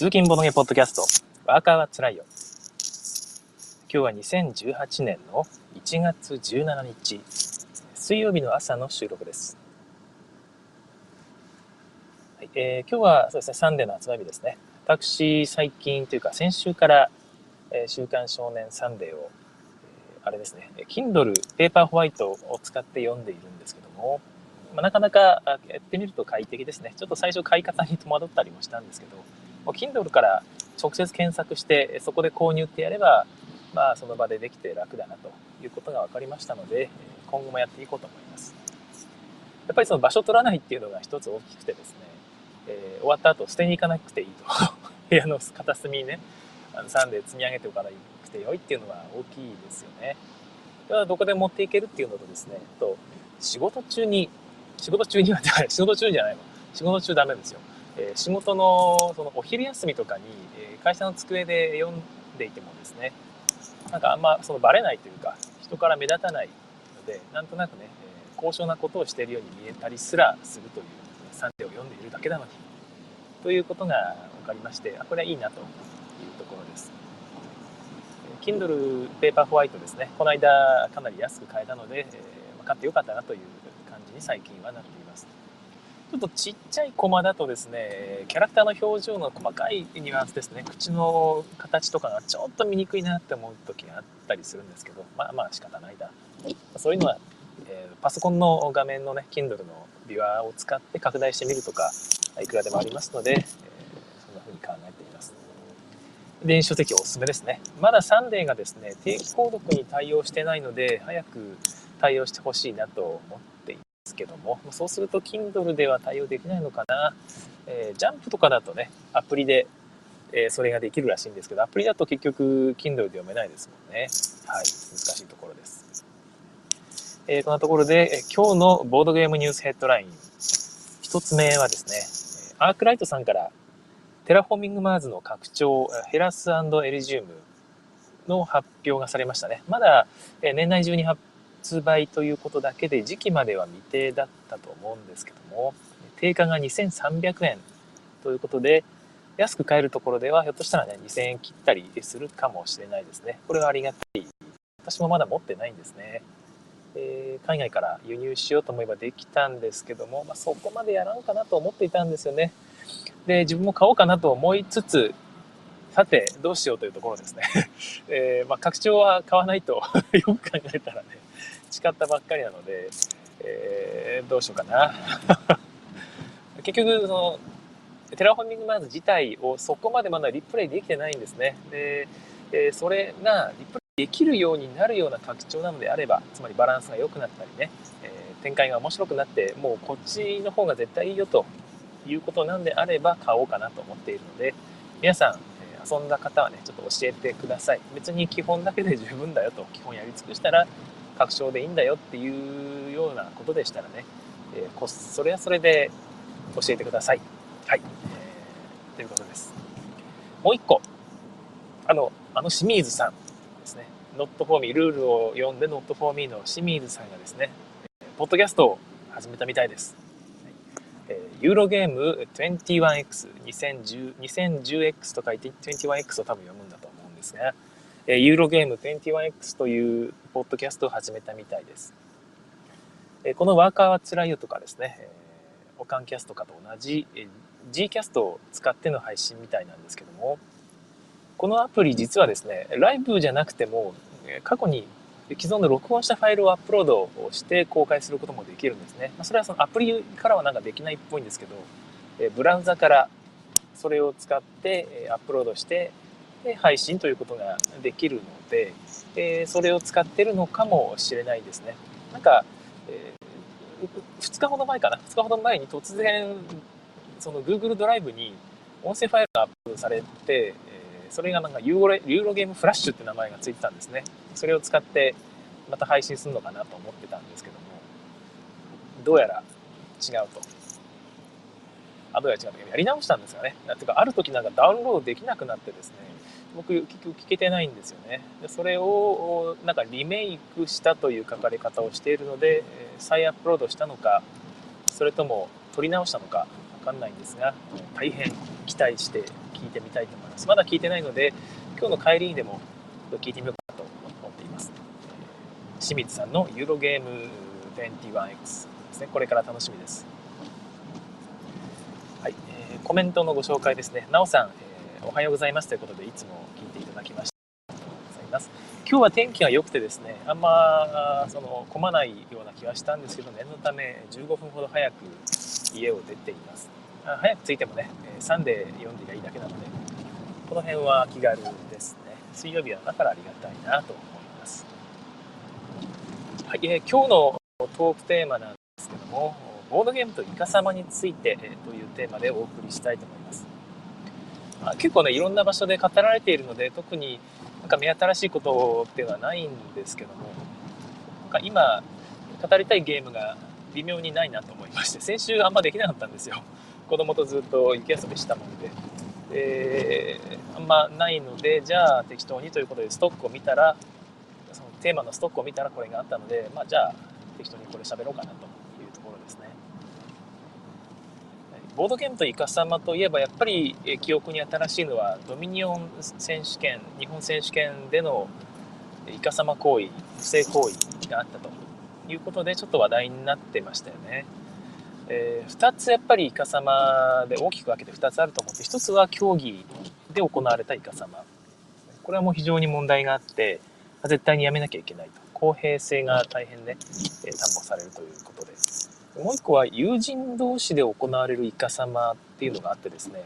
通勤ボドゲポッドキャスト、ワーカーはつらいよ。今日は2018年の1月17日、水曜日の朝の収録です。はいえー、今日はそうですね、サンデーの発売日ですね。私、最近というか先週から、えー、週刊少年サンデーを、えー、あれですね、Kindle ペーパーホワイトを使って読んでいるんですけども、まあ、なかなかやってみると快適ですね。ちょっと最初買い方に戸惑ったりもしたんですけど、もう Kindle から直接検索して、そこで購入ってやれば、まあ、その場でできて楽だなということが分かりましたので、今後もやっていこうと思います。やっぱりその場所取らないっていうのが一つ大きくてですね、えー、終わった後捨てに行かなくていいと。部屋の片隅にね、あのサンデー積み上げておかなくてよいっていうのは大きいですよね。それはどこで持っていけるっていうのとですね、と仕事中に仕事中には、仕事中じゃないの。仕事中ダメですよ。え、仕事のそのお昼休みとかに、え、会社の机で読んでいてもですね、なんかあんまそのバレないというか、人から目立たないので、なんとなくね、え、高尚なことをしているように見えたりすらするという、産地を読んでいるだけなのに、ということが分かりまして、あ、これはいいなというところです。Kindle ペーパーホワイトですね、この間かなり安く買えたので、えー、買ってよかったなという感じに最近はなっています。ちょっとちっちゃいコマだとですね、キャラクターの表情の細かいニュアンスですね、口の形とかがちょっと見にくいなって思う時があったりするんですけど、まあまあ仕方ないだ。そういうのは、えー、パソコンの画面のね、Kindle のビュアーを使って拡大してみるとか、いくらでもありますので、えー、そんな風に考えています。電子書籍おすすめですね。まだサンデーがですね、定期購読に対応してないので、早く対応してほしいなと思っていますけども、そうすると Kindle では対応できないのかな。えー、ジャンプとかだとね、アプリで、えー、それができるらしいんですけど、アプリだと結局 Kindle で読めないですもんね。はい、難しいところです。えー、こんなところで、え今日のボードゲームニュースヘッドライン、一つ目はですね、アークライトさんからテラフォーミングマーズの拡張、ヘラスエリジウムの発表がされましたね。まだ年内中に発発売ということだけで時期までは未定だったと思うんですけども定価が2300円ということで安く買えるところではひょっとしたらね2000円切ったりするかもしれないですね。これはありがたい。私もまだ持ってないんですね、えー、海外から輸入しようと思えばできたんですけども、まあ、そこまでやらんかなと思っていたんですよね。で自分も買おうかなと思いつつさてどうしようというところですね、えー、まあ、拡張は買わないと よく考えたらね。誓ったばっかりなので、えー、どうしようかな。結局、その、テラフォーミングマーズ自体をそこまでまだリプレイできてないんですね。で、えー、それがリプレイできるようになるような拡張なのであれば、つまりバランスが良くなったりね、えー、展開が面白くなって、もうこっちの方が絶対いいよということなんであれば買おうかなと思っているので、皆さん、遊んだ方はね、ちょっと教えてください。別に基本だけで十分だよと、基本やり尽くしたら、確証でいいんだよっていうようなことでしたらね、えー、それはそれで教えてください。はい。えー、ということです。もう一個。あの、あの清水さんですね。Not for me、ルールを読んで Not for me の清水さんがですね、ポッドキャストを始めたみたいです。ユーロゲーム 21X、2010X と書いて 21X を多分読むんだと思うんですが、えユーロゲーム 21X というポッドキャストを始めたみたいです。えこのワーカーはつらいよとかですね、えオカンキャストかと同じ、え G キャストを使っての配信みたいなんですけども、このアプリ実はですね、ライブじゃなくても、過去に既存の録音したファイルをアップロードをして公開することもできるんですね。それはそのアプリからはなんかできないっぽいんですけど、ブラウザからそれを使ってアップロードしてで配信ということができるので、え、それを使ってるのかもしれないですね。なんか、えー、2日ほど前かな、2日ほど前に突然、その Google ドライブに音声ファイルがアップされて、え、それがなんかユーロユーロゲームフラッシュって名前がついてたんですね。それを使ってまた配信するのかなと思ってたんですけども、どうやら違うと。あ、どうや違う。やり直したんですよね。てか、ある時なんかダウンロードできなくなってですね、僕結局聞けてないんですよねでそれをなんかリメイクしたという書かれ方をしているので再アップロードしたのかそれとも撮り直したのか分かんないんですが大変期待して聞聞いてみたいと思います。まだ聞いてないので、今日の帰りにでも聞いてみようかと思っています。清水さんのユーロゲーム 21X ですね。これから楽しみです。コメントのご紹介ですね。なおさん、えー、おはようございますということで、いつも聞いていただきましてありがとうございます。今日は天気が良くてですね、あんまその混まないような気はしたんですけど、念のため15分ほど早く家を出ています。あ早く着いてもね、サンデー読んでりゃいいだけなので、この辺は気軽ですね。水曜日はだからありがたいなと思います。はい、えー、今日のトークテーマなんですけども、ボードゲームとイカ様について、え、というテーマでお送りしたいと思います。まあ、結構ね、いろんな場所で語られているので、特になんか目新しいことっていうのはないんですけども、なんか今、語りたいゲームが微妙にないなと思いまして、先週あんまできなかったんですよ。子供とずっと雪遊びしたもんで。で、あんまないので、じゃあ適当にということでストックを見たら、そのテーマのストックを見たらこれがあったので、まあじゃあ適当にこれ喋ろうかなというところですね。ボードゲームとイカ様といえばやっぱり記憶に新しいのはドミニオン選手権、日本選手権でのイカ様行為、不正行為があったと。いうことでちょっと話題になってましたよね。えー、2つやっぱりイカ様で大きく分けて2つあると思って1つは競技で行われたイカ様これはもう非常に問題があって絶対にやめなきゃいけないと。公平性が大変ね、え、担保されるということで。すもう1個は友人同士で行われるイカ様っていうのがあってですね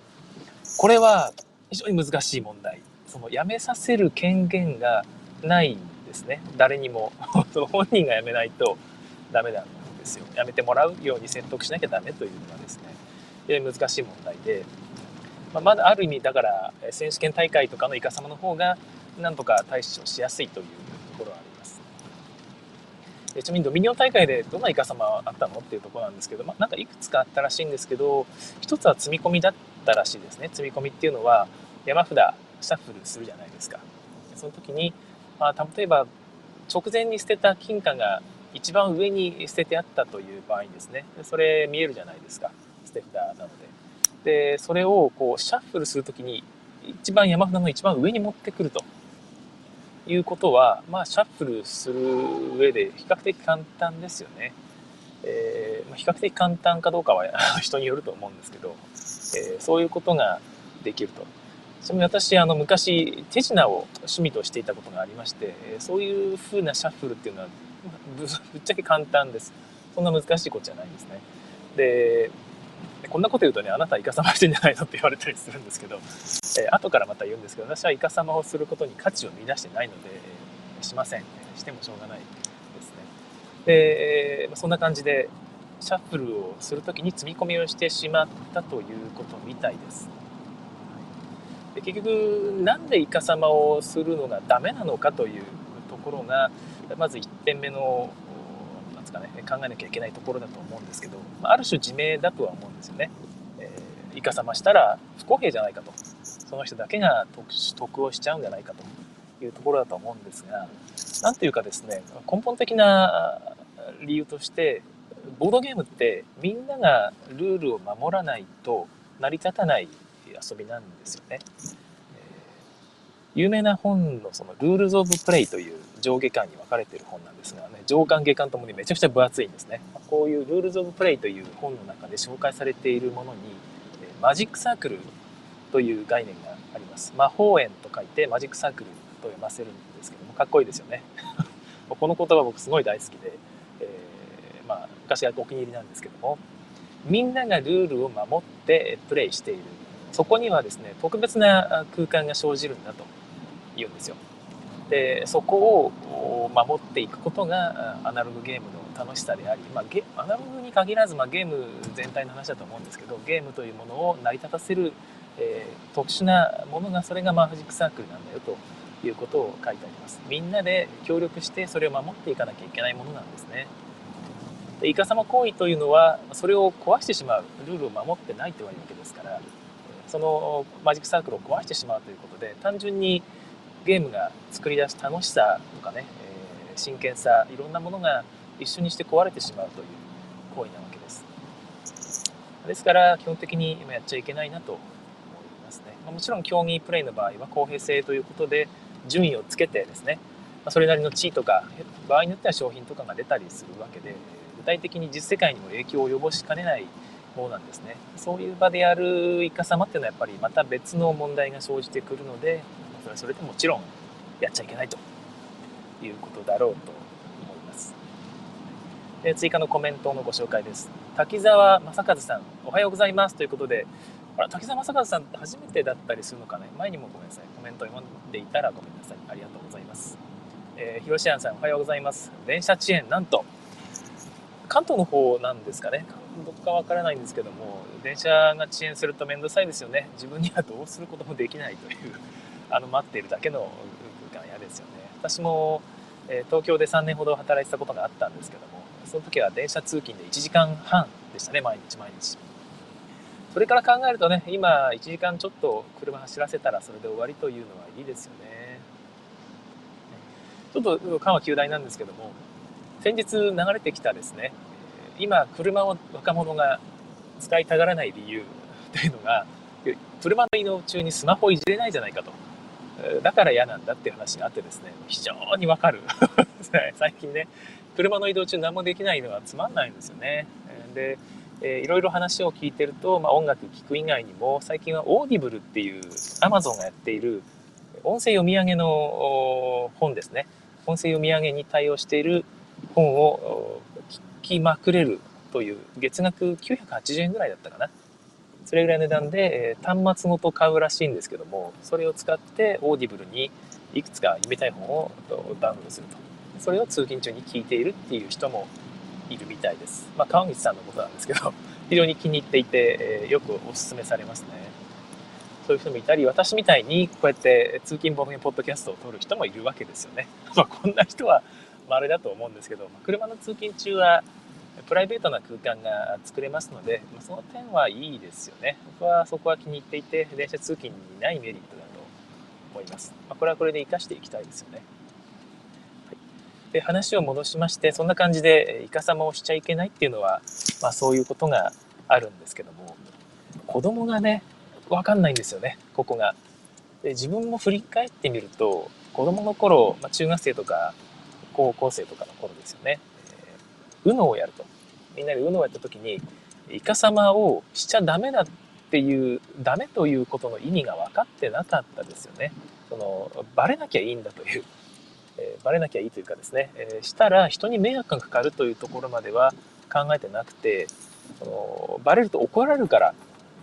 これは非常に難しい問題。そのやめさせる権限がないんですね。誰にもその 本人が辞めないとダメなんですよ。やめてもらうように説得しなきゃダメというのがですね非常に難しい問題で、まあ、まだある意味だから選手権大会とかのイカ様の方がなんとか対処しやすいというちなみにドミニオン大会でどんなイカ様あったのっていうとこなんですけど、まあ、なんかいくつかあったらしいんですけど一つは積み込みだったらしいですね。積み込みっていうのは山札シャッフルするじゃないですか。その時に、まあ、例えば直前に捨てた金貨が一番上に捨ててあったという場合ですね。それ見えるじゃないですか。捨て札なので。でそれをこうシャッフルする時に一番山札の一番上に持ってくると。いうことは、まあ、シャッフルする上で比較的簡単ですよね。えー、比較的簡単かどうかは 人によると思うんですけど、えー、そういうことができると。ちなみに私、あの、昔、手品を趣味としていたことがありまして、そういう風なシャッフルっていうのはぶっちゃけ簡単です。そんな難しいことじゃないんですね。で、こんなこと言うとね、あなたイカサマしてんじゃないのって言われたりするんですけど、えー、後からまた言うんですけど、私はイカサマをすることに価値を見出してないので、しません。してもしょうがないですね。で、そんな感じで、シャッフルをするときに積み込みをしてしまったということみたいです。で結局、なんでイカサマをするのがダメなのかというところが、まず1点目のか、ね、考えなきゃいけないところだと思うんですけど、ある種自明だとは思うんですよね。えー、イカサマしたら不公平じゃないかと。その人だけが得をしちゃうんじゃないかというところだと思うんですが、なんていうかですね、根本的な理由として、ボードゲームってみんながルールを守らないと成り立たない遊びなんですよね。有名な本のその Rules of Play という上下巻に分かれている本なんですがね、上巻下巻ともにめちゃくちゃ分厚いんですね。こういう Rules of Play という本の中で紹介されているものに、 magic circle という概念があります。魔法円と書いて magic circle と読ませるんですけども、かっこいいですよね。この言葉僕すごい大好きで、えー、まあ、昔はお気に入りなんですけども、みんながルールを守ってプレイしている。そこにはですね、特別な空間が生じるんだと言うんですよ。でそこを守っていくことがアナログゲームの楽しさであり、まあ、ゲアナログに限らず、まあ、ゲーム全体の話だと思うんですけどゲームというものを成り立たせる、えー、特殊なものがそれがマージックサークルなんだよということを書いてありますみんなで協力してそれを守っていかなきゃいけないものなんですねでイカサマ行為というのはそれを壊してしまうルールを守ってないというわけですからそのマジックサークルを壊してしまうということで単純にゲームが作り出す楽しさとかね、えー、真剣さいろんなものが一緒にして壊れてしまうという行為なわけです。ですから基本的に今やっちゃいけないなと思いますね。まもちろん競技プレイの場合は公平性ということで順位をつけてですねそれなりの地位とか場合によっては商品とかが出たりするわけで具体的に実世界にも影響を及ぼしかねないものなんですね。そういう場でやるイカ様っていうのはやっぱりまた別の問題が生じてくるのでそれはそれでもちろんやっちゃいけないということだろうと思います。で追加のコメントのご紹介です。滝沢正和さんおはようございますということであら滝沢正和さんって初めてだったりするのかね。前にもごめんなさい。コメント読んでいたらごめんなさい。ありがとうございます。えー、広瀬さんおはようございます。電車遅延なんと関東の方なんですかね。どこかわからないんですけども電車が遅延すると面倒くさいですよね。自分にはどうすることもできないという。あの待っているだけの空間嫌ですよね。私も、えー、東京で3年ほど働いてたことがあったんですけどもその時は電車通勤で1時間半でしたね毎日毎日。それから考えるとね今1時間ちょっと車走らせたらそれで終わりというのはいいですよね。ちょっと閑話休題なんですけども先日流れてきたですね今車を若者が使いたがらない理由というのが車の移動中にスマホいじれないじゃないかと。だから嫌なんだっていう話があってですね非常にわかる。最近ね車の移動中何もできないのはつまんないんですよね。でえいろいろ話を聞いてると、まあ、音楽聴く以外にも最近は Audible っていう Amazon がやっている音声読み上げの本ですね。音声読み上げに対応している本を聞きまくれるという月額980円ぐらいだったかな。それぐらいの値段で、え端末ごと買うらしいんですけどもそれを使って Audible にいくつか読みたい本をダウンロードすると。それを通勤中に聞いているっていう人もいるみたいです、まあ、川口さんのことなんですけど 非常に気に入っていて、えよくお勧めされますね。そういう人もいたり私みたいにこうやって通勤ボムポッドキャストを撮る人もいるわけですよね、まあ、こんな人は稀だと思うんですけど車の通勤中はプライベートな空間が作れますのでまその点はいいですよね。僕はそこは気に入っていて電車通勤にないメリットだと思います、まあ、これはこれで活かしていきたいですよね、はい、で話を戻しましてそんな感じでイカサマをしちゃいけないっていうのは、まあ、そういうことがあるんですけども子供がね分かんないんですよね。ここが。で自分も振り返ってみると子供の頃、まあ、中学生とか高校生とかの頃ですよね、UNO をやると。みんなで UNO をやった時にイカ様をしちゃダメだっていうダメということの意味が分かってなかったですよね。そのバレなきゃいいんだという、えー、バレなきゃいいというかですね、えー、したら人に迷惑がかかるというところまでは考えてなくてそのバレると怒られるから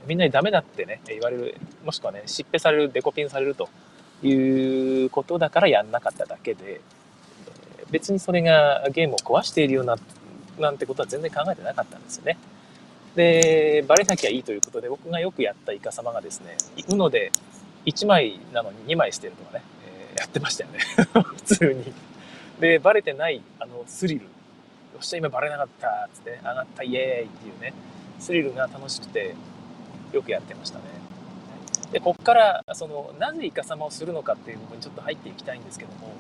みんなにダメだってね言われるもしくはね疾病されるデコピンされるということだからやんなかっただけで別にそれがゲームを壊しているようななんてことは全然考えてなかったんですよね。で、バレなきゃいいということで、僕がよくやったイカ様がですね、うので1枚なのに2枚してるとかね、えー、やってましたよね。普通に。で、バレてないあのスリル。よっしゃ、今バレなかったっつって、上がったイエーイっていうね、スリルが楽しくて、よくやってましたね。で、こっから、その、なぜイカ様をするのかっていう部分にちょっと入っていきたいんですけども、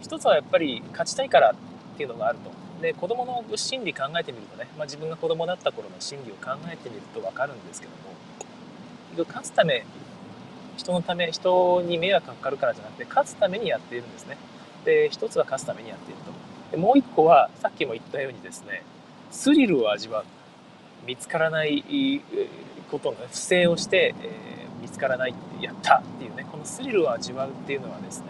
一つはやっぱり勝ちたいからっていうのがあると。で子供の心理考えてみるとね、まあ、自分が子供だった頃の心理を考えてみると分かるんですけども勝つため人のため人に迷惑かかるからじゃなくて勝つためにやっているんですね。で一つは勝つためにやっていると。でもう一個はさっきも言ったようにですねスリルを味わう。見つからないことの、不正をして、えー、見つからないってやったっていうねこのスリルを味わうっていうのはですね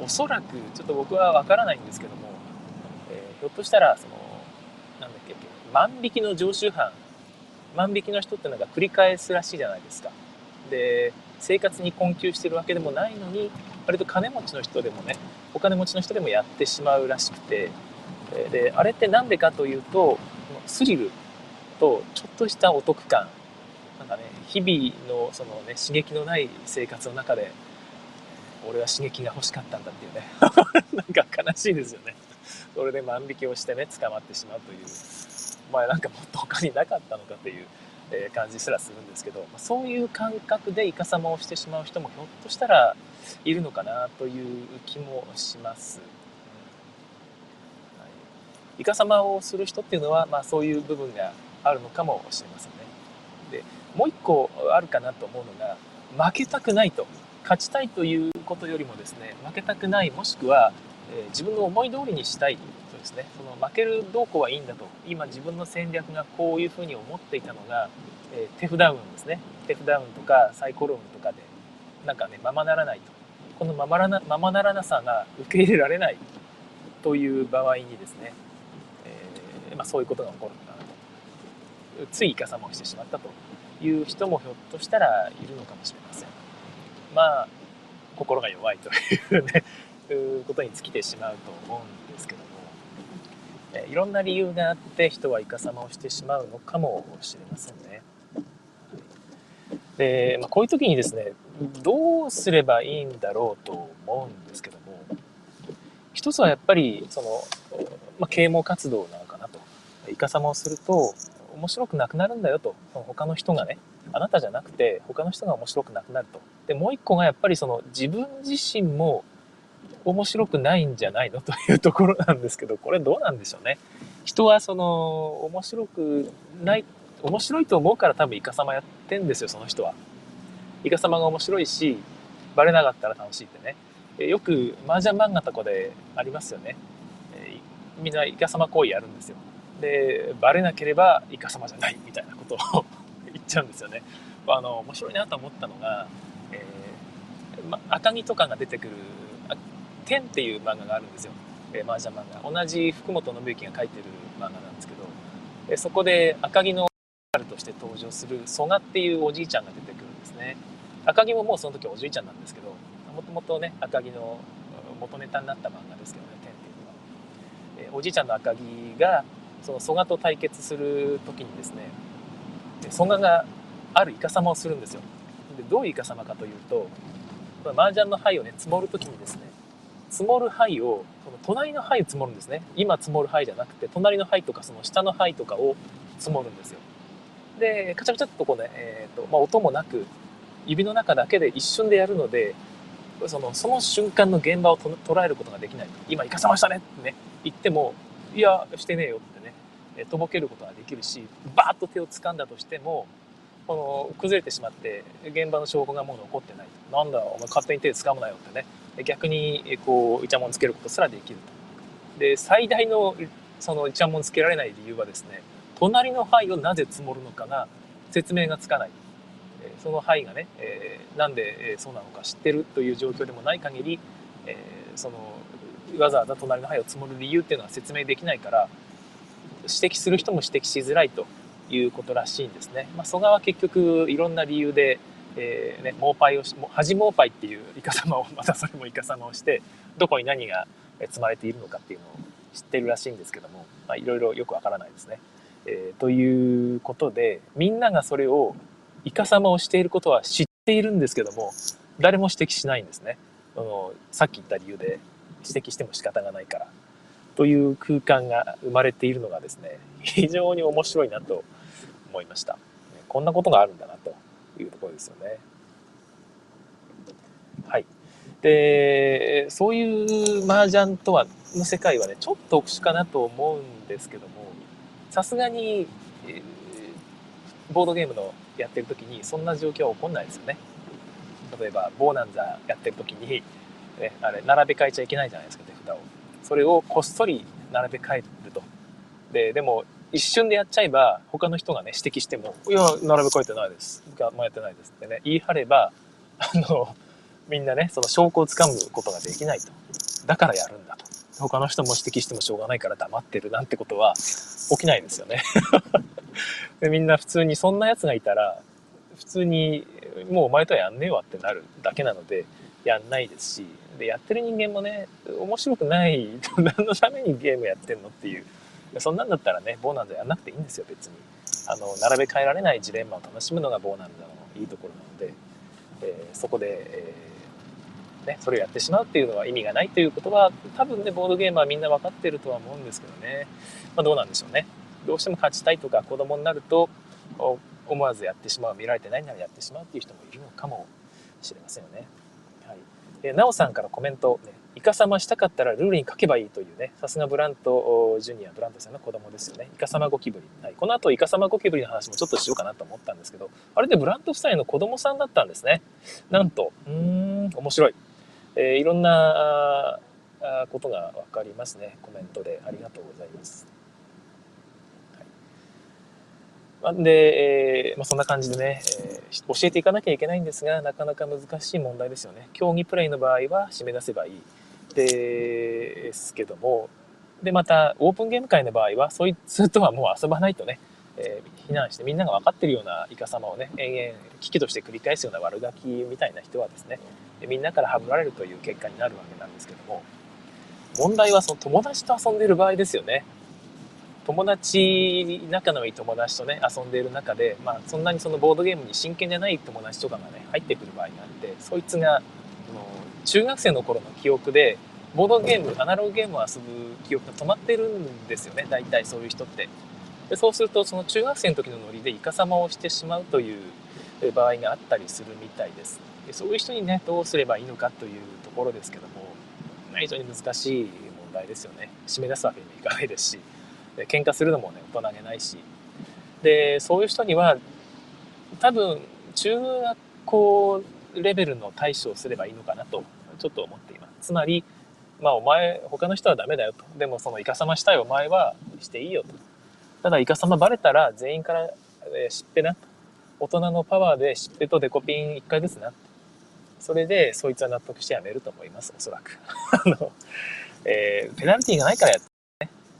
おそらくちょっと僕は分からないんですけどもひょっとしたらそのなんだっけ万引きの常習犯万引きの人ってのが繰り返すらしいじゃないですか。で生活に困窮してるわけでもないのに割と金持ちの人でもねお金持ちの人でもやってしまうらしくてであれって何でかというとスリルとちょっとしたお得感なんかね日々のそのね刺激のない生活の中で俺は刺激が欲しかったんだっていうね。なんか悲しいですよね。それで万引きをしてね捕まってしまうというまあなんかもっと他になかったのかという、え感じすらするんですけど、まそういう感覚でイカサマをしてしまう人もひょっとしたらいるのかなという気もします。はい、イカサマをする人っていうのは、まあ、そういう部分があるのかもしれませんね。でもう一個あるかなと思うのが負けたくないと勝ちたいということよりもですね負けたくないもしくは、え、自分の思い通りにしたいそうですね。その負けるどうこうはいいんだと。今自分の戦略がこういうふうに思っていたのが、えー、手札運ですね。手札運とかサイコロ運とかでなんかねままならないと。このままなままならなさが受け入れられないという場合にですね、えー、まあ、そういうことが起こるのかなと。ついイカサマをしてしまったという人もひょっとしたらいるのかもしれません。まあ心が弱いというね。ことに尽きてしまうと思うんですけども、えいろんな理由があって人はイカサマをしてしまうのかもしれませんね。で、まあ、こういう時にですねどうすればいいんだろうと思うんですけども一つはやっぱりその、まあ、啓蒙活動なのかなと。イカサマをすると面白くなくなるんだよと。他の人がねあなたじゃなくて他の人が面白くなくなると。でもう一個がやっぱりその自分自身も面白くないんじゃないの？というところなんですけどこれどうなんでしょうね。人はその面白くない面白いと思うから多分イカサマやってんですよその人は。イカサマが面白いしバレなかったら楽しいってね。よく麻雀漫画とかでありますよね。みんなイカサマ行為やるんですよ。でバレなければイカ様じゃないみたいなことを 言っちゃうんですよね。あの面白いなと思ったのが、えーま、赤城とかが出てくる「天」っていう漫画があるんですよ、えー、麻雀漫画。同じ福本信之が書いてる漫画なんですけど、えー、そこで赤城のとして登場する蘇我っていうおじいちゃんが出てくるんですね。赤城ももうその時おじいちゃんなんですけどもともとね赤城の元ネタになった漫画ですけどね「天」っていうのは、えー、おじいちゃんの赤城がその蘇我と対決する時にですね蘇我があるイカサマをするんですよ。でどういうイカサマかというと麻雀の牌をね積もる時にですね積もる牌をその隣の牌を積もるんですね。今積もる牌じゃなくて隣の牌とかその下の牌とかを積もるんですよ。でカチャカチャっとこうね、えーとまあ、音もなく指の中だけで一瞬でやるのでそのその瞬間の現場を捉えることができない今イカサマしたねってね言ってもいやしてねえよってねとぼけることができるしバーッと手を掴んだとしてもこの崩れてしまって現場の証拠がもう残ってない。なんだお前勝手に手掴むなよってね。逆にこうイチャモンつけることすらできるとで最大のそのイチャモンつけられない理由はですね隣の範囲をなぜ積もるのかが説明がつかないその範囲がね、えー、なんでそうなのか知ってるという状況でもない限り、えー、そのわざわざ隣の範囲を積もる理由っていうのは説明できないから指摘する人も指摘しづらいということらしいんですね。まあ、蘇我は結局いろんな理由で、えーね、モーパイをし恥モーパイっていうイカ様をまたそれもイカ様をしてどこに何が積まれているのかっていうのを知ってるらしいんですけども、まあ、いろいろよくわからないですね。えー、ということでみんながそれをイカ様をしていることは知っているんですけども誰も指摘しないんですね。あのさっき言った理由で指摘しても仕方がないから。という空間が生まれているのがですね、非常に面白いなと思いました。こんなことがあるんだなというところですよね。はい。で、そういう麻雀とは、の世界はね、ちょっと特殊かなと思うんですけども、さすがに、えボードゲームのやってる時にそんな状況は起こんないですよね。例えば、ボーナンザやってる時に、ね、あれ、並べ替えちゃいけないじゃないですか、手札を。それをこっそり並べ替えると。で、でも、一瞬でやっちゃえば、他の人がね、指摘しても、いや、並べ替えてないです。が、もうやってないですってね、言い張れば、あの、みんなね、その証拠をつかむことができないと。だからやるんだと。他の人も指摘してもしょうがないから黙ってるなんてことは起きないですよね で。みんな普通にそんな奴がいたら、普通にもうお前とはやんねえわってなるだけなので、やんないですし、でやってる人間もね面白くない 何のためにゲームやってんのっていうそんなんだったらねボーナンザやんなくていいんですよ別にあの並べ替えられないジレンマを楽しむのがボーナンザのいいところなので、えー、そこで、えー、ね、それをやってしまうっていうのは意味がないということは多分ねボードゲームはみんな分かってるとは思うんですけどね、まあ、どうなんでしょうねどうしても勝ちたいとか子供になると思わずやってしまう見られてないならやってしまうっていう人もいるのかもしれませんよね。はい。で、なおさんからコメント、ね、イカサマしたかったらルールに書けばいいというね、さすがブラントジュニア、ブラントさんの子供ですよね。イカサマゴキブリ。はい。この後、イカサマゴキブリの話もちょっとしようかなと思ったんですけど、あれでブラント夫妻の子供さんだったんですね。なんと、うーん、面白い。えー、いろんなあことが分かりますね。コメントで。ありがとうございます。で、えー、まあ、そんな感じでね、えー、教えていかなきゃいけないんですが、なかなか難しい問題ですよね。競技プレイの場合は締め出せばいい。ですけども、で、また、オープンゲーム界の場合は、そい つとはもう遊ばないとね、えー、避難してみんなが分かってるようなイカ様をね、延々危機として繰り返すような悪ガキみたいな人はですね、みんなからはぶられるという結果になるわけなんですけども、問題はその友達と遊んでる場合ですよね。友達、仲のいい友達とね、遊んでいる中で、まあ、そんなにそのボードゲームに真剣じゃない友達とかがね、入ってくる場合があって、そいつが、中学生の頃の記憶で、ボードゲーム、アナログゲームを遊ぶ記憶が止まってるんですよね、大体そういう人って。でそうすると、その中学生の時のノリでイカサマをしてしまうという場合があったりするみたいです。でそういう人にね、どうすればいいのかというところですけども、非常に難しい問題ですよね。締め出すわけにもいかないですし。で喧嘩するのもね大人げないしでそういう人には多分中学校レベルの対処をすればいいのかなとちょっと思っています。つまりまあお前他の人はダメだよと。でもそのイカサマしたいお前はしていいよと。ただイカサマバレたら全員から、えー、知ってな。大人のパワーで知ってとデコピン1回ずつな。それでそいつは納得してやめると思いますおそらく。あの、えー、ペナルティーがないからやっ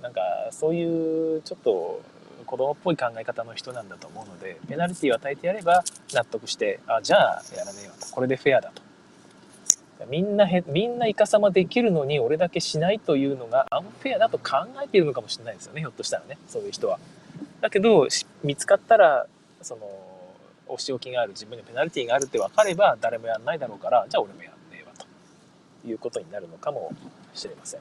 なんかそういうちょっと子供っぽい考え方の人なんだと思うのでペナルティを与えてやれば納得してあじゃあやらねえよと。これでフェアだと。みんなへみんなイカサマできるのに俺だけしないというのがアンフェアだと考えているのかもしれないですよねひょっとしたらね。そういう人は。だけど見つかったらそのお仕置きがある自分にペナルティがあるって分かれば誰もやんないだろうからじゃあ俺もやんねえわということになるのかもしれません。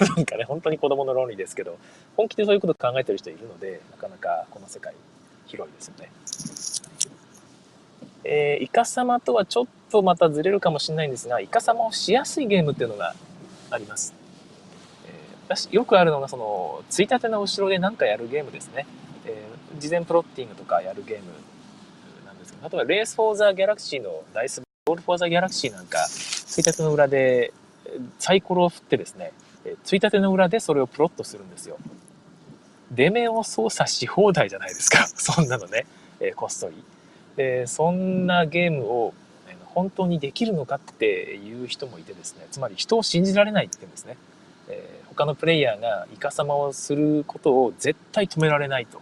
なんかね、本当に子供の論理ですけど、本気でそういうこと考えてる人いるので、なかなかこの世界広いですよね。えー、イカ様とはちょっとまたずれるかもしれないんですが、イカ様をしやすいゲームっていうのがあります。えー、私、よくあるのが、その、ついたての後ろで何かやるゲームですね。えー、事前プロッティングとかやるゲームなんですけど、例えば、 Race for the Galaxy のダイス、 Roll for the Galaxy なんか、ついたての裏でサイコロを振ってですね、ついたての裏でそれをプロットするんですよ。出目を操作し放題じゃないですか。そんなのね、えー、こっそり。で、そんなゲームを本当にできるのかっていう人もいてですね、つまり人を信じられないって言うんですね。えー、他のプレイヤーがイカサマをすることを絶対止められないと。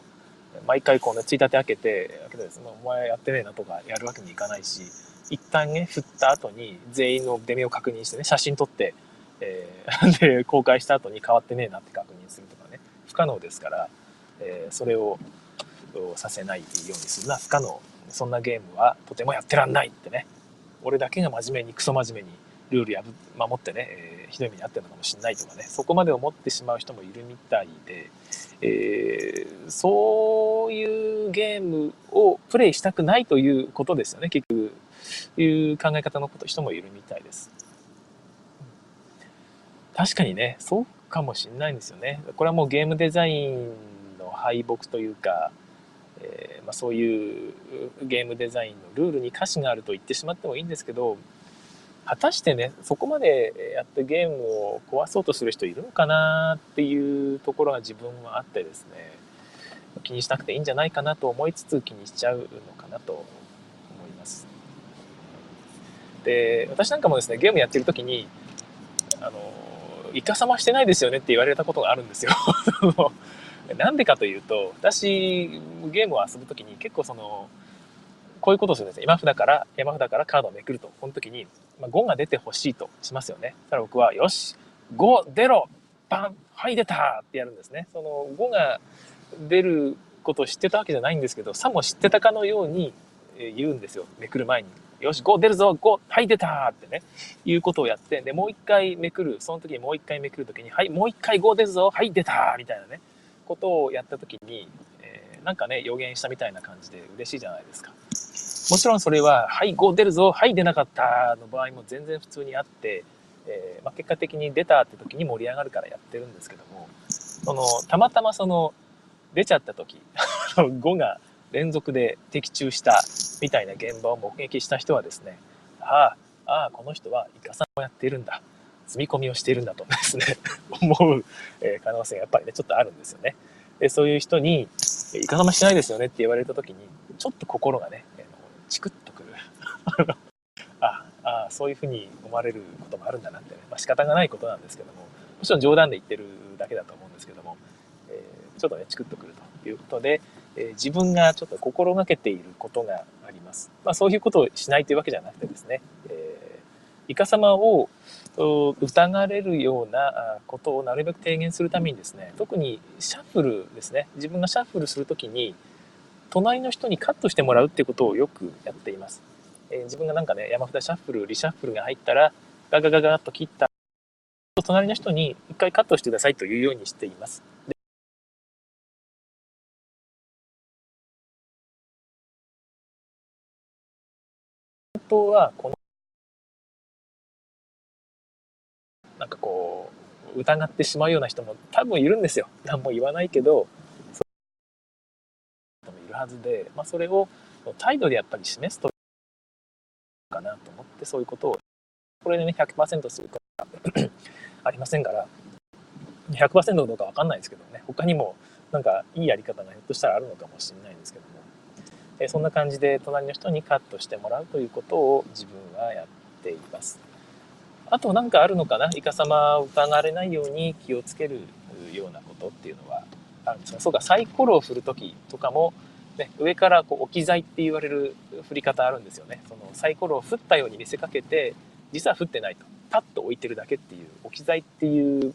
毎回こうね、ついたて開けて、開けてですね、お前やってねえなとかやるわけにいかないし、一旦ね、振った後に全員の出目を確認してね、写真撮って、えー、で、公開した後に変わってねえなって確認するとかね、不可能ですから、えー、それをさせないようにするのは不可能。そんなゲームはとてもやってらんないってね。俺だけが真面目に、クソ真面目にルール守ってね、えー、ひどい目に遭ってるのかもしれないとかね、そこまで思ってしまう人もいるみたいで、えー、そういうゲームをプレイしたくないということですよね、結局。いう考え方の人もいるみたいです。確かにね、そうかもしんないんですよね。これはもうゲームデザインの敗北というか、えー、まあ、そういうゲームデザインのルールに歌詞があると言ってしまってもいいんですけど、果たしてね、そこまでやってゲームを壊そうとする人いるのかなっていうところが自分はあってですね、気にしなくていいんじゃないかなと思いつつ気にしちゃうのかなと思います。で、私なんかもですね、ゲームやってる時に、あの、イカサマしてないですよねって言われたことがあるんですよ。なんでかというと、私、ゲームを遊ぶときに結構その、こういうことをするんですよ。山札から、山札からカードをめくると。この時に、まあ、5が出てほしいとしますよね。そしたら僕は、よし !5 出ろバンはい出たってやるんですね。その5が出ることを知ってたわけじゃないんですけど、さも知ってたかのように言うんですよ。めくる前に。よし、5出るぞ !5! はい出たってね、いうことをやって、で、もう一回めくる、その時にもう一回めくる時に、はい、もう一回5出るぞはい出たみたいなね、ことをやった時に、えー、なんかね、予言したみたいな感じで嬉しいじゃないですか。もちろんそれは、はい、5出るぞ、はい、出なかったの場合も全然普通にあって、えー、まあ、結果的に出たって時に盛り上がるからやってるんですけども、その、たまたまその、出ちゃった時、5が連続で的中したみたいな現場を目撃した人はですね、ああ、ああ、この人はイカさんをやっているんだ。積み込みをしているんだとですね 思う可能性がやっぱりね、ちょっとあるんですよね。でそういう人に、イカサマしないですよねって言われた時に、ちょっと心がね、チクッとくる。ああ、そういうふうに思われることもあるんだなってね、まあ、仕方がないことなんですけども、もちろん冗談で言ってるだけだと思うんですけども、えー、ちょっとね、チクッとくるということで、え、自分がちょっと心がけていることがあります。まあ、そういうことをしないというわけじゃなくてですね、えー、イカサマを疑われるようなことをなるべく低減するためにですね、特にシャッフルですね、自分がシャッフルするときに、隣の人にカットしてもらうっていうことをよくやっています。えー、自分がなんかね、山札シャッフル、リシャッフルが入ったら、ガガガガッと切った隣の人に一回カットしてくださいというようにしています。当はこのなんかこう疑ってしまうような人も多分いるんですよ。何も言わないけどそういるはずで、まあ、それを態度でやっぱり示すとかなと思ってそういうことをこれでね100%することはありませんから100%どうか分かんないですけどね。他にもなんかいいやり方がひょっとしたらあるのかもしれないですけども、えそんな感じで隣の人にカットしてもらうということを自分はやっています。あと何かあるのかな？イカ様を疑われないように気をつけるようなことっていうのはあるんですがそうかサイコロを振る時とかも、ね、上からこう置き材って言われる振り方あるんですよね。そのサイコロを振ったように見せかけて実は振ってないと。パッと置いてるだけっていう置き材っていう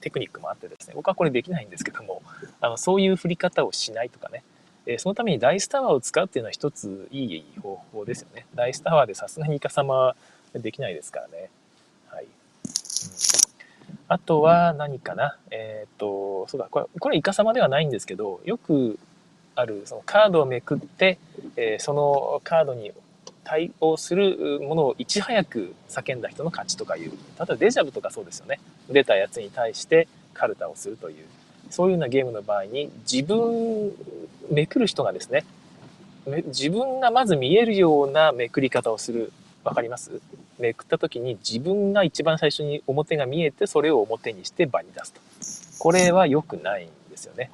テクニックもあってですね。僕はこれできないんですけどもあのそういう振り方をしないとかね。えそのためにダイスタワーを使うっていうのは一ついい方法ですよね。ダイスタワーでさすがにイカ様できないですからね。はいあとは何かな？えっ、と、そうだ、これ、これイカ様ではないんですけど、よくある、そのカードをめくって、えー、そのカードに対応するものをいち早く叫んだ人の勝ちとかいう、例えばデジャブとかそうですよね。出たやつに対してカルタをするという、そういうようなゲームの場合に、自分、めくる人がですね、自分がまず見えるようなめくり方をする。わかります？めくった時に自分が一番最初に表が見えてそれを表にして場に出すと。これは良くないんですよね。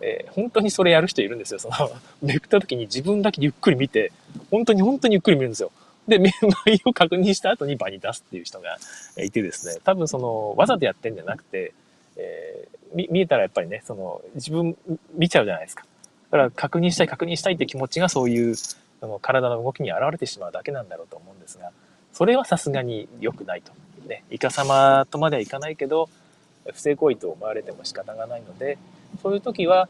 えー、本当にそれやる人いるんですよ。その、めくった時に自分だけゆっくり見て、本当に本当にゆっくり見るんですよ。で、目前を確認した後に場に出すっていう人がいてですね、多分その、わざとやってんじゃなくて、えー、見えたらやっぱりね、その、自分見ちゃうじゃないですか。だから確認したい、確認したいって気持ちがそういう、その体の動きに現れてしまうだけなんだろうと思うんですが、それはさすがに良くないと。ね、イカ様とまではいかないけど、不正行為と思われても仕方がないので、そういう時は、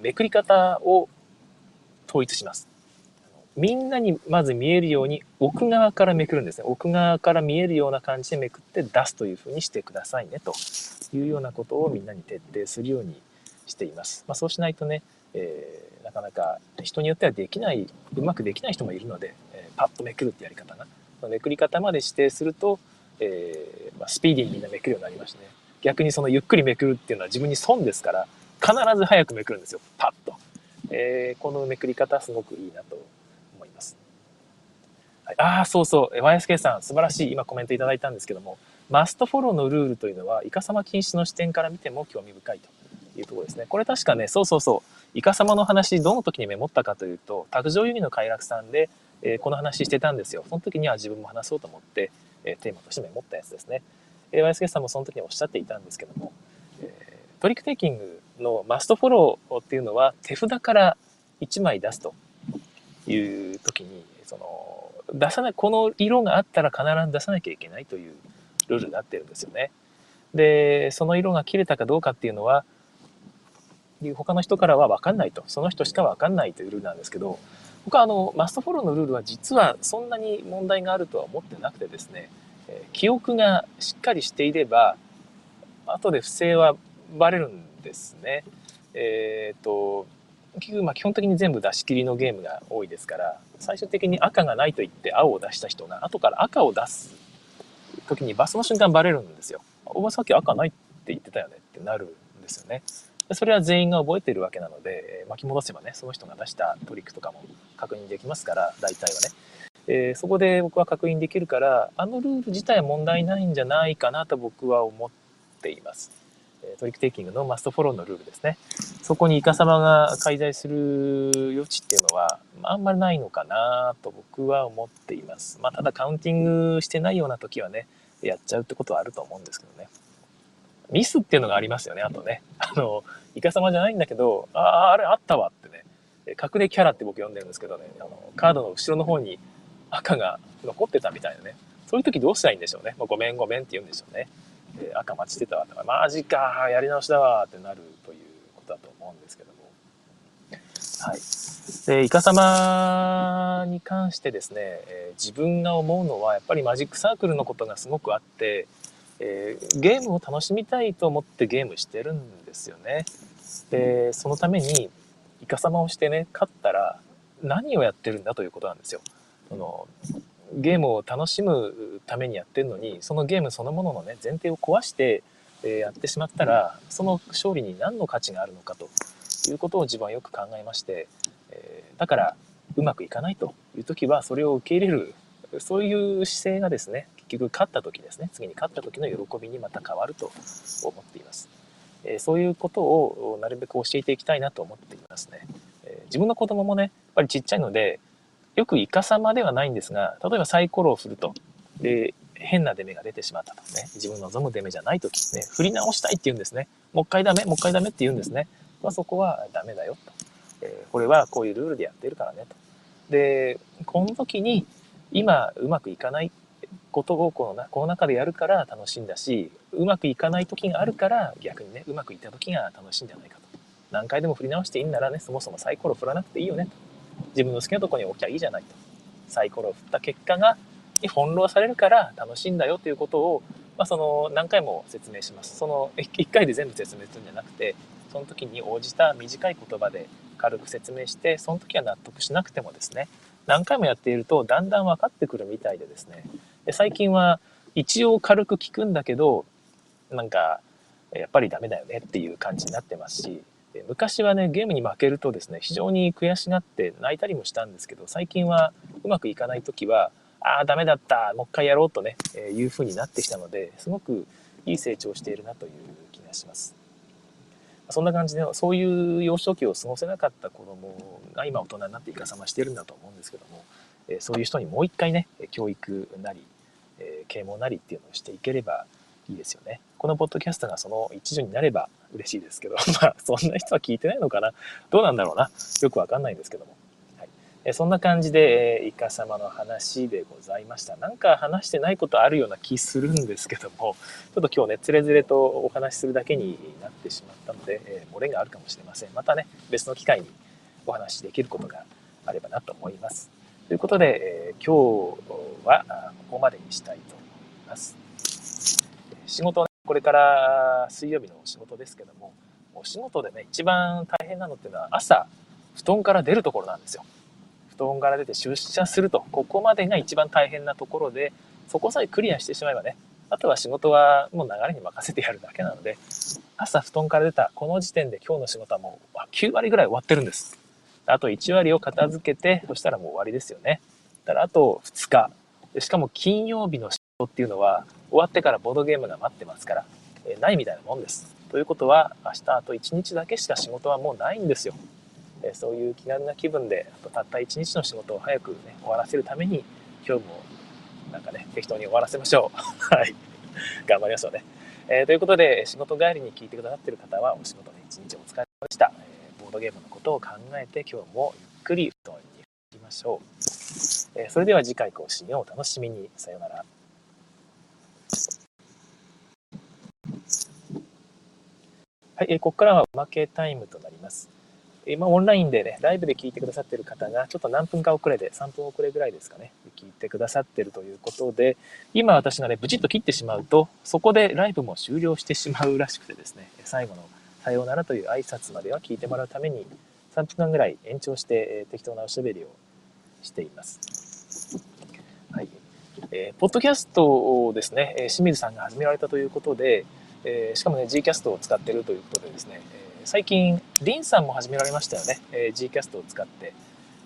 めくり方を統一します。みんなにまず見えるように奥側からめくるんですね。奥側から見えるような感じでめくって出すというふうにしてくださいねというようなことをみんなに徹底するようにしています。まあ、そうしないとね、えー、なかなか人によってはできない、うまくできない人もいるので、えー、パッとめくるってやり方がめくり方まで指定すると、えー、まあ、スピーディーにみんなめくるようになりましてね。逆にそのゆっくりめくるっていうのは自分に損ですから、必ず早くめくるんですよ。パッと。えー、このめくり方すごくいいなと思います。はい、ああ、そうそう。YSK さん、素晴らしい今コメントいただいたんですけども、マストフォローのルールというのは、イカサマ禁止の視点から見ても興味深いというところですね。これ確かね、そうそうそう。イカサマの話、どの時にメモったかというと、卓上遊戯の快楽さんで、えー、この話してたんですよ。その時には自分も話そうと思って、えー、テーマとしてメモったやつですね。えー、YSK さんもその時におっしゃっていたんですけども、えー、トリックテイキングのマストフォローっていうのは手札から1枚出すという時に、その、出さない、この色があったら必ず出さなきゃいけないというルールになってるんですよね。で、その色が切れたかどうかっていうのは、他の人からは分かんないと。その人しか分かんないというルールなんですけど、僕はあの、マストフォローのルールは実はそんなに問題があるとは思ってなくてですね、え記憶がしっかりしていれば、後で不正はバレるんですね。えっ、ー、と、結局まあ基本的に全部出し切りのゲームが多いですから最終的に赤がないと言って青を出した人が後から赤を出す時にバスの瞬間バレるんですよ。お前さっき赤ないって言ってたよねってなるんですよね。それは全員が覚えてるわけなので巻き戻せばねその人が出したトリックとかも確認できますから大体はね。えー、そこで僕は確認できるからあのルール自体は問題ないんじゃないかなと僕は思っています。トリックテイキングのマストフォローのルールですね。そこにイカサマが介在する余地っていうのは、あんまりないのかなと僕は思っています。まあ、ただカウンティングしてないような時はね、やっちゃうってことはあると思うんですけどね。ミスっていうのがありますよね、あとね。あの、イカサマじゃないんだけど、ああ、あれあったわってね。隠れキャラって僕呼んでるんですけどね、あのカードの後ろの方に赤が残ってたみたいなね。そういう時どうしたらいいんでしょうね。もうごめんごめんって言うんでしょうね。え赤待ちしてたわとか、マジか、やり直しだわってなるということだと思うんですけども。はい。で、イカ様に関してですね、えー、自分が思うのは、やっぱりマジックサークルのことがすごくあって、えー、ゲームを楽しみたいと思ってゲームしてるんですよね。で、そのために、イカ様をしてね、勝ったら、何をやってるんだということなんですよ。そのゲームを楽しむためにやってるのにそのゲームそのもののね前提を壊して、えやってしまったらその勝利に何の価値があるのかということを自分はよく考えまして、えだからうまくいかないという時はそれを受け入れるそういう姿勢がですね局勝った時ですね次に勝った時の喜びにまた変わると思っています。えそういうことをなるべく教えていきたいなと思っていますね。え自分の子供もねやっぱりちっちゃいのでよくイカサではないんですが、例えばサイコロを振ると、で、変な出目が出てしまったとね、自分の望む出目じゃないときね、振り直したいって言うんですね。もう一回ダメ、もう一回ダメって言うんですね。まあ、そこはダメだよと。えー、これはこういうルールでやってるからねと。で、この時に、今うまくいかないことをこのこの中でやるから楽しいんだし、うまくいかない時があるから逆にね、うまくいった時が楽しいんじゃないかと。何回でも振り直していいんならね、そもそもサイコロ振らなくていいよねと。自分の好きなとこに置きゃいいじゃないと。サイコロを振った結果が、に翻弄されるから楽しいんだよということを、まあ、その何回も説明します。その 1回で全部説明するんじゃなくて、その時に応じた短い言葉で軽く説明して、その時は納得しなくてもですね、何回もやっているとだんだん分かってくるみたいでですね、で最近は一応軽く聞くんだけど、なんか、やっぱりダメだよねっていう感じになってますし、昔はね、ゲームに負けるとですね、非常に悔しがって泣いたりもしたんですけど、最近はうまくいかない時は、ああ、ダメだった、もう一回やろうとね、えー、いう風になってきたので、すごくいい成長しているなという気がします。そんな感じで、そういう幼少期を過ごせなかった子供が今大人になっていかさましてるんだと思うんですけども、えそういう人にもう一回ね、教育なり、え啓蒙なりっていうのをしていければいいですよね。このポッドキャストがその一助になれば嬉しいですけど、まあ、そんな人は聞いてないのかなどうなんだろうなよくわかんないんですけども。えそんな感じで、えー、イカ様の話でございました。なんか話してないことあるような気するんですけども、ちょっと今日ね、つれづれとお話しするだけになってしまったので、えー、漏れがあるかもしれません。またね、別の機会にお話しできることがあればなと思います。ということで、えー、今日はここまでにしたいと思います。仕事ねこれから水曜日のお仕事ですけども、お仕事でね、一番大変なのっていうのは朝、布団から出るところなんですよ。布団から出て出社すると、ここまでが一番大変なところで、そこさえクリアしてしまえばね、あとは仕事はもう流れに任せてやるだけなので、朝布団から出たこの時点で今日の仕事はもう9割ぐらい終わってるんです。あと1割を片付けて、そしたらもう終わりですよね。だからあと2日。しかも金曜日の仕事っていうのは、終わってからボードゲームが待ってますから、えないみたいなもんです。ということは、明日あと1日だけしか仕事はもうないんですよ。えそういう気軽な気分で、あとたった1日の仕事を早くね、終わらせるために、今日もなんかね、適当に終わらせましょう。はい。頑張りましょうね。えー、ということで、仕事帰りに聞いてくださっている方は、お仕事で一日お疲れ様でした。えー、ボードゲームのことを考えて、今日もゆっくり布団に入りましょう。えー、それでは次回更新をお楽しみに。さようなら。はい、えここからはおまけタイムとなります。今オンラインでね、ライブで聞いてくださっている方が、ちょっと何分か遅れで、3分遅れぐらいですかね、聞いてくださっているということで、今私がね、ブチッと切ってしまうと、そこでライブも終了してしまうらしくてですね、最後のさようならという挨拶までは聞いてもらうために、3分間ぐらい延長して、えー、適当なおしゃべりをしています。はい。えー、ポッドキャストをですね、清水さんが始められたということで、えしかもね、Gcast を使ってるということでですね、最近、リンさんも始められましたよね、え Gcast を使って。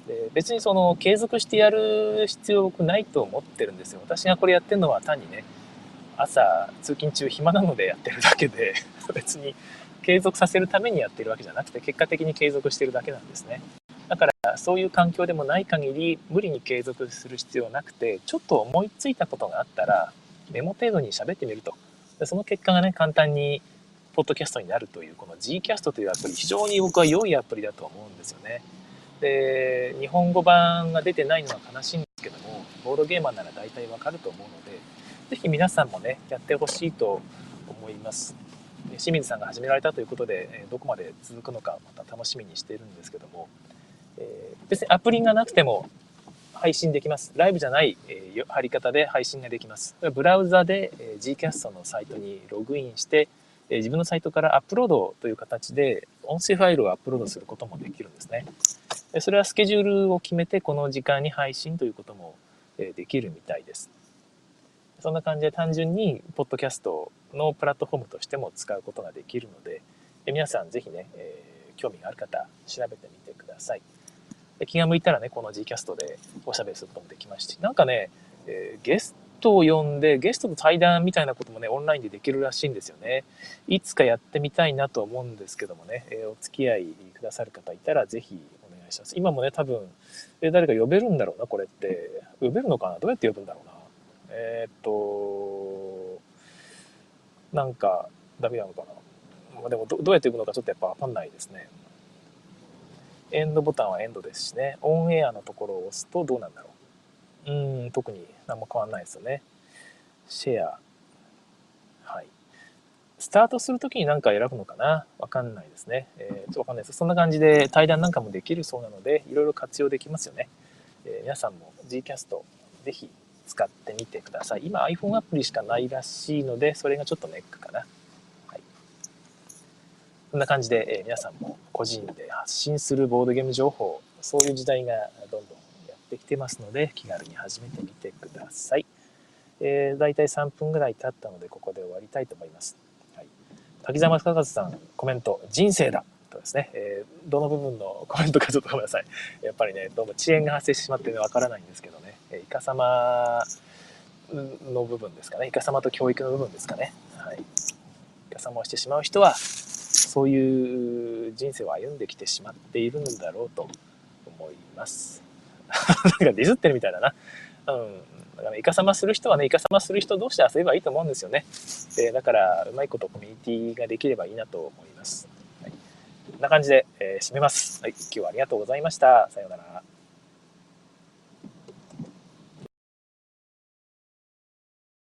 で別にその継続してやる必要僕ないと思ってるんですよ。私がこれやってるのは単にね、朝通勤中暇なのでやってるだけで 別に継続させるためにやってるわけじゃなくて結果的に継続してるだけなんですね。だからそういう環境でもない限り無理に継続する必要なくてちょっと思いついたことがあったらメモ程度に喋ってみると。その結果がね簡単にポッドキャストになるというこの Gcast というアプリ非常に僕は良いアプリだと思うんですよね。で日本語版が出てないのは悲しいんですけどもボードゲーマーなら大体わかると思うので是非皆さんもねやってほしいと思います清水さんが始められたということでどこまで続くのかまた楽しみにしているんですけどもえ別にアプリがなくても配信できます。ライブじゃない、えー、貼り方で配信ができます。ブラウザで、えー、Gcast のサイトにログインして、え、自分のサイトからアップロードという形で音声ファイルをアップロードすることもできるんですね。それはスケジュールを決めてこの時間に配信ということもできるみたいです。そんな感じで単純にポッドキャストのプラットフォームとしても使うことができるので、皆さんぜひね、えー、興味がある方調べてみてください。で気が向いたらね、この Gcast でおしゃべりすることもできますし、なんかね、えー、ゲストを呼んで、ゲストと対談みたいなこともね、オンラインでできるらしいんですよね。いつかやってみたいなと思うんですけどもね、えー、お付き合いくださる方いたら、ぜひお願いします。今もね、多分、え誰か呼べるんだろうな、これって。呼べるのかな？どうやって呼ぶんだろうな？えー、っと、なんか、ダメなのかな？まあ、でもど、どうやって呼ぶのかちょっとやっぱわかんないですね。エンドボタンはエンドですしね。オンエアのところを押すとどうなんだろう。うん、特に何も変わんないですよね。シェア。はい。スタートするときに何か選ぶのかな？わかんないですね。えー、ちょっとわかんないです。そんな感じで対談なんかもできるそうなので、いろいろ活用できますよね。えー、皆さんも Gcast ぜひ使ってみてください。今 iPhone アプリしかないらしいので、それがちょっとネックかな。はい。こんな感じで、えー、皆さんも個人で発信するボードゲーム情報、そういう時代がどんどんやってきてますので、気軽に始めてみてください。えー、大体3分ぐらい経ったので、ここで終わりたいと思います。はい滝沢正和さん、コメント、人生だとですね、えー、どの部分のコメントかちょっとごめんなさい。やっぱりね、どうも遅延が発生してしまってわからないんですけどね、えー、イカ様の部分ですかね、イカ様と教育の部分ですかね。はい。イカ様をしてしまう人は、そういう人生を歩んできてしまっているんだろうと思います。なんかディスってるみたいだな。うん。だから、イカサマする人はね、イカサマする人同士で遊べばいいと思うんですよね。でだから、うまいことコミュニティができればいいなと思います。はい、こんな感じで、えー、締めます。はい、今日はありがとうございました。さようなら。